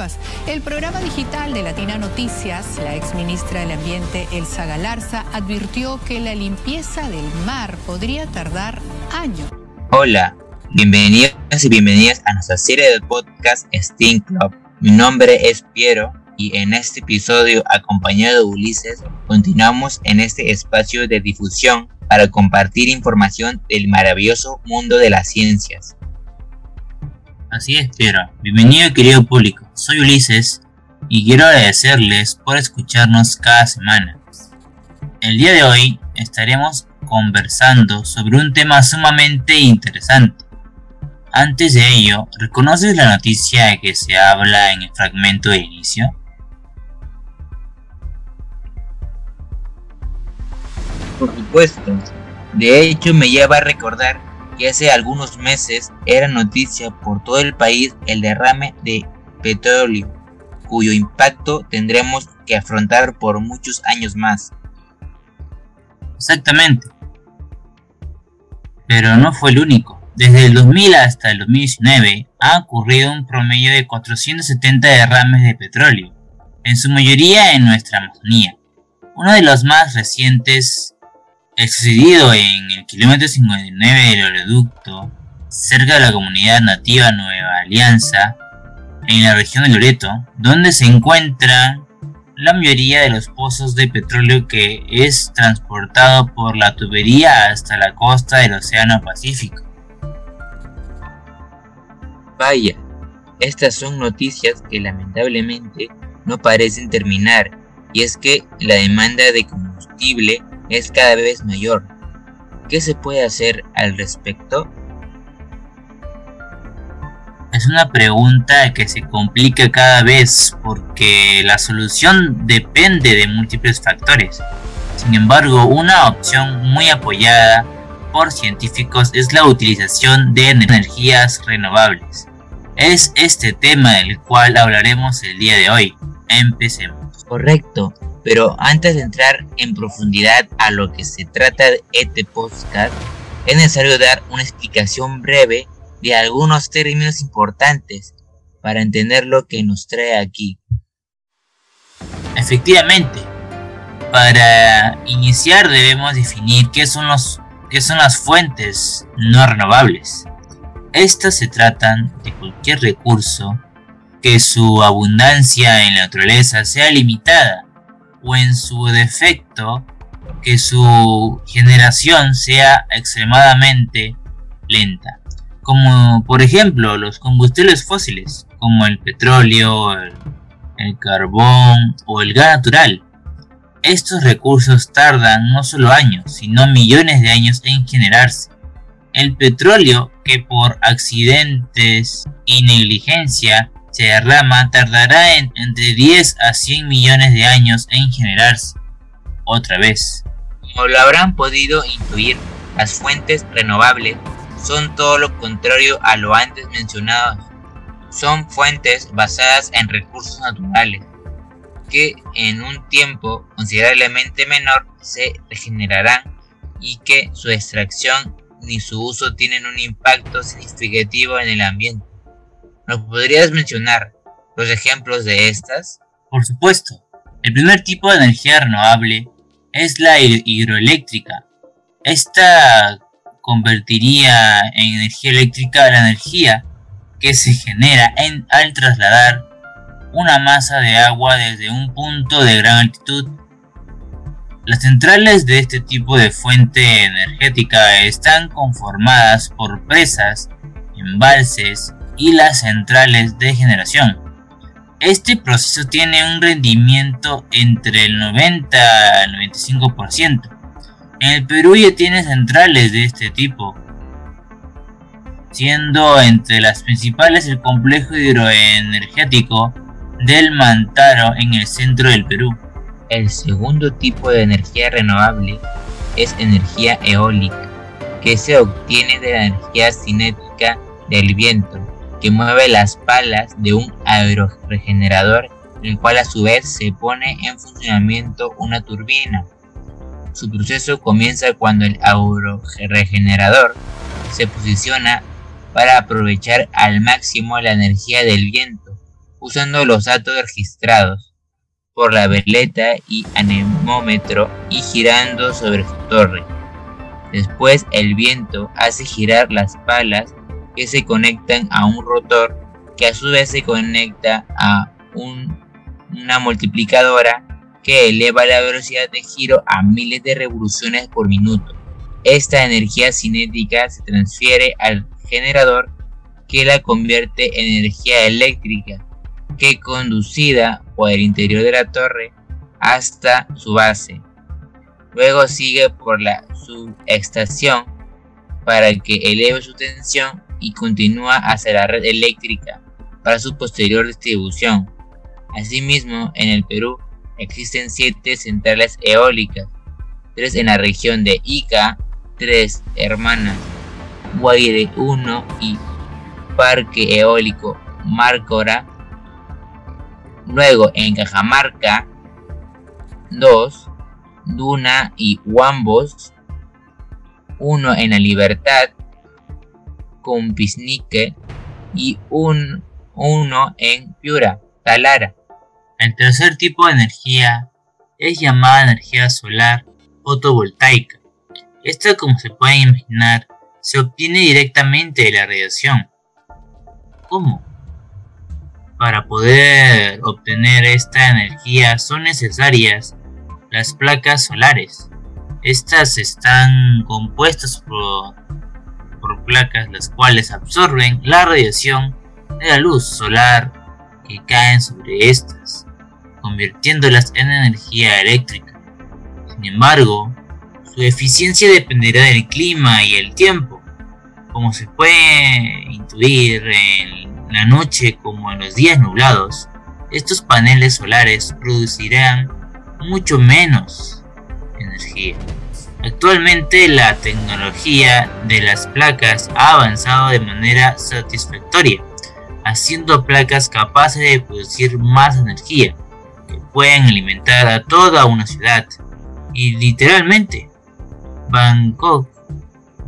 nuevas. El programa digital de Latina Noticias, la ex ministra del Ambiente Elsa Galarza advirtió que la limpieza del mar podría tardar años. Hola, bienvenidos y bienvenidas a nuestra serie de podcast Steam Club. Mi nombre es Piero y en este episodio, acompañado de Ulises, continuamos en este espacio de difusión para compartir información del maravilloso mundo de las ciencias. Así es, Piero. Bienvenido querido público. Soy Ulises y quiero agradecerles por escucharnos cada semana. El día de hoy estaremos conversando sobre un tema sumamente interesante. Antes de ello, ¿reconoces la noticia de que se habla en el fragmento de inicio? Por supuesto. De hecho, me lleva a recordar que hace algunos meses era noticia por todo el país el derrame de petróleo, cuyo impacto tendremos que afrontar por muchos años más. Exactamente. Pero no fue el único. Desde el 2000 hasta el 2019 ha ocurrido un promedio de 470 derrames de petróleo, en su mayoría en nuestra Amazonía. Uno de los más recientes el sucedido en el kilómetro 59 del oleoducto, cerca de la comunidad nativa Nueva Alianza, en la región de Loreto, donde se encuentran la mayoría de los pozos de petróleo que es transportado por la tubería hasta la costa del Océano Pacífico. Vaya, estas son noticias que lamentablemente no parecen terminar, y es que la demanda de combustible es cada vez mayor. ¿Qué se puede hacer al respecto? Es una pregunta que se complica cada vez porque la solución depende de múltiples factores. Sin embargo, una opción muy apoyada por científicos es la utilización de energías renovables. Es este tema del cual hablaremos el día de hoy. Empecemos. Correcto. Pero antes de entrar en profundidad a lo que se trata de este podcast, es necesario dar una explicación breve de algunos términos importantes para entender lo que nos trae aquí. Efectivamente, para iniciar debemos definir qué son, los, qué son las fuentes no renovables. Estas se tratan de cualquier recurso que su abundancia en la naturaleza sea limitada o en su defecto que su generación sea extremadamente lenta, como por ejemplo los combustibles fósiles, como el petróleo, el, carbón o el gas natural. Estos recursos tardan no solo años, sino millones de años en generarse. El petróleo, que por accidentes y negligencia se derrama tardará entre 10 a 100 millones de años en generarse otra vez. Como lo habrán podido intuir, las fuentes renovables son todo lo contrario a lo antes mencionado. Son fuentes basadas en recursos naturales que en un tiempo considerablemente menor se regenerarán y que su extracción ni su uso tienen un impacto significativo en el ambiente. ¿Nos podrías mencionar los ejemplos de estas? Por supuesto. El primer tipo de energía renovable es la hidroeléctrica. Esta convertiría en energía eléctrica la energía que se genera en, al trasladar una masa de agua desde un punto de gran altitud. Las centrales de este tipo de fuente energética están conformadas por presas, embalses, y las centrales de generación. Este proceso tiene un rendimiento entre el 90 al 95%. El Perú ya tiene centrales de este tipo, siendo entre las principales el complejo hidroenergético del Mantaro en el centro del Perú. El segundo tipo de energía renovable es energía eólica, que se obtiene de la energía cinética del viento que mueve las palas de un aeroregenerador, el cual a su vez se pone en funcionamiento una turbina. Su proceso comienza cuando el aeroregenerador se posiciona para aprovechar al máximo la energía del viento, usando los datos registrados por la veleta y anemómetro y girando sobre su torre. Después el viento hace girar las palas que se conectan a un rotor que a su vez se conecta a una multiplicadora que eleva la velocidad de giro a miles de revoluciones por minuto. Esta energía cinética se transfiere al generador que la convierte en energía eléctrica que conducida por el interior de la torre existen siete centrales eólicas, tres en la región de Ica, tres hermanas, Guaire 1 y Parque Eólico Márcora. Luego en Cajamarca 2, Duna y Huambos. Uno en La Libertad, Pisnique y un, uno en Piura, Talara. El tercer tipo de energía es llamada energía solar fotovoltaica. Esta, como se puede imaginar, se obtiene directamente de la radiación. ¿Cómo? Para poder obtener esta energía son necesarias las placas solares. Estas están compuestas por, por placas las cuales absorben la radiación de la luz solar que caen sobre estas convirtiéndolas en energía eléctrica. Sin embargo, su eficiencia dependerá del clima y el tiempo. Como se puede intuir en la noche como en los días nublados, estos paneles solares producirán mucho menos energía. Actualmente la tecnología de las placas ha avanzado de manera satisfactoria, haciendo placas capaces de producir más energía, pueden alimentar a toda una ciudad. Y literalmente, Bangkok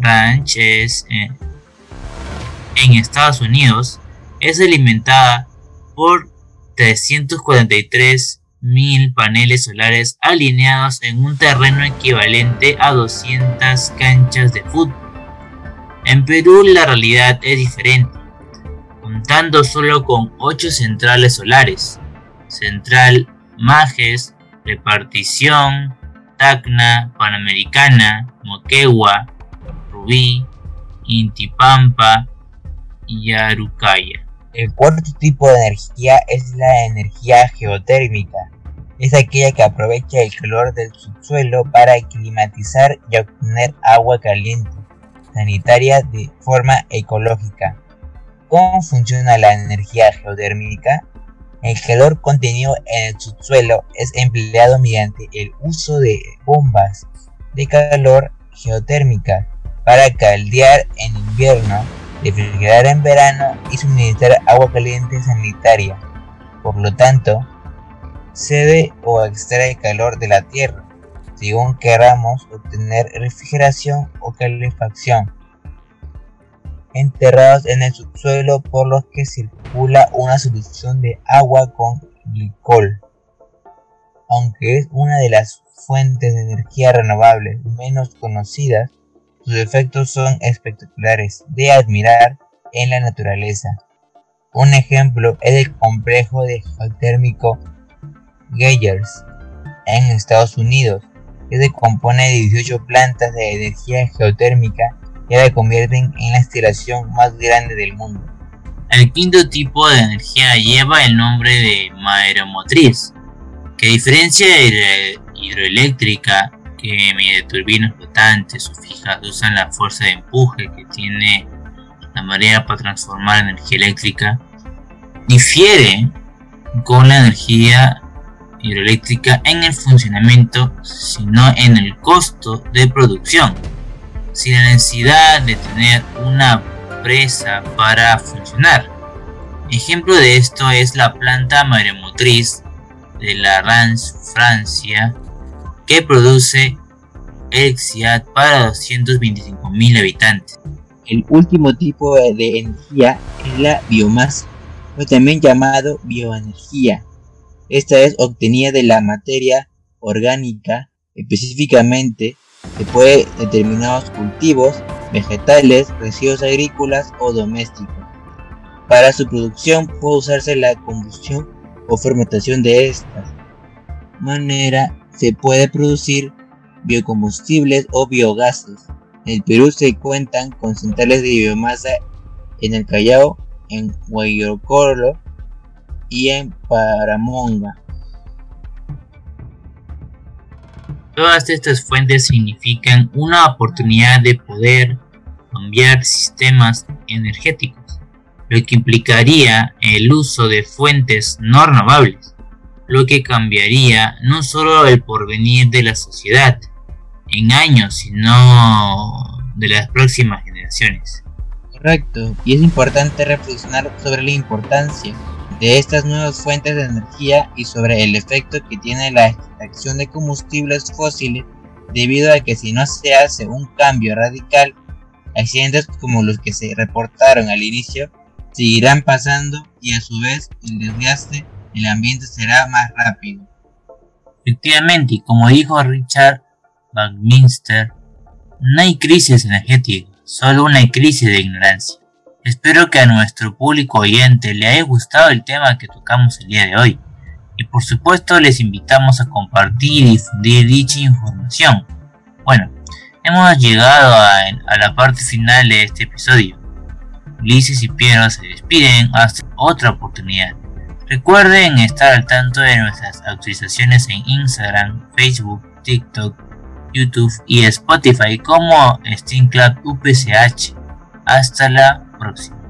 Ranch es, eh, en Estados Unidos es alimentada por 343 mil paneles solares alineados en un terreno equivalente a 200 canchas de fútbol. En Perú la realidad es diferente, contando solo con 8 centrales solares, Central Majes, Repartición, Tacna, Panamericana, Moquegua, Rubí, Intipampa y Arucaya. El cuarto tipo de energía es la energía geotérmica. Es aquella que aprovecha el calor del subsuelo para climatizar y obtener agua caliente, sanitaria de forma ecológica. ¿Cómo funciona la energía geotérmica? El calor contenido en el subsuelo es empleado mediante el uso de bombas de calor geotérmica para caldear en invierno, refrigerar en verano y suministrar agua caliente sanitaria. Por lo tanto, cede o extrae calor de la tierra, según queramos obtener refrigeración o calefacción enterrados en el subsuelo por los que circula una solución de agua con glicol. Aunque es una de las fuentes de energía renovables menos conocidas, sus efectos son espectaculares de admirar en la naturaleza. Un ejemplo es el complejo de geotérmico Geyers en Estados Unidos, que se compone de 18 plantas de energía geotérmica que la convierten en la instalación más grande del mundo. El quinto tipo de energía lleva el nombre de mareomotriz, que diferencia de la hidroeléctrica, que mediante turbinas flotantes o fijas usan la fuerza de empuje que tiene la marea para transformar energía eléctrica, difiere con la energía hidroeléctrica en el funcionamiento, sino en el costo de producción sin la necesidad de tener una presa para funcionar. Ejemplo de esto es la planta maremotriz de la Rance, Francia, que produce electricidad para 225.000 habitantes. El último tipo de energía es la biomasa. o también llamado bioenergía. Esta es obtenida de la materia orgánica, específicamente de determinados cultivos, vegetales, residuos agrícolas o domésticos. Para su producción puede usarse la combustión o fermentación de esta manera se puede producir biocombustibles o biogases. En el Perú se cuentan con centrales de biomasa en el Callao, en Guayocoro y en Paramonga. Todas estas fuentes significan una oportunidad de poder cambiar sistemas energéticos, lo que implicaría el uso de fuentes no renovables, lo que cambiaría no solo el porvenir de la sociedad en años, sino de las próximas generaciones. Correcto, y es importante reflexionar sobre la importancia de estas nuevas fuentes de energía y sobre el efecto que tiene la extracción de combustibles fósiles debido a que si no se hace un cambio radical, accidentes como los que se reportaron al inicio seguirán pasando y a su vez el desgaste del ambiente será más rápido. Efectivamente, como dijo Richard Buckminster, no hay crisis energética, solo una crisis de ignorancia. Espero que a nuestro público oyente le haya gustado el tema que tocamos el día de hoy. Y por supuesto les invitamos a compartir y difundir dicha información. Bueno, hemos llegado a, la parte final de este episodio. Ulises y Piero se despiden hasta otra oportunidad. Recuerden estar al tanto de nuestras actualizaciones en Instagram, Facebook, TikTok, YouTube y Spotify como Steam Club UPCH. Hasta la próxima.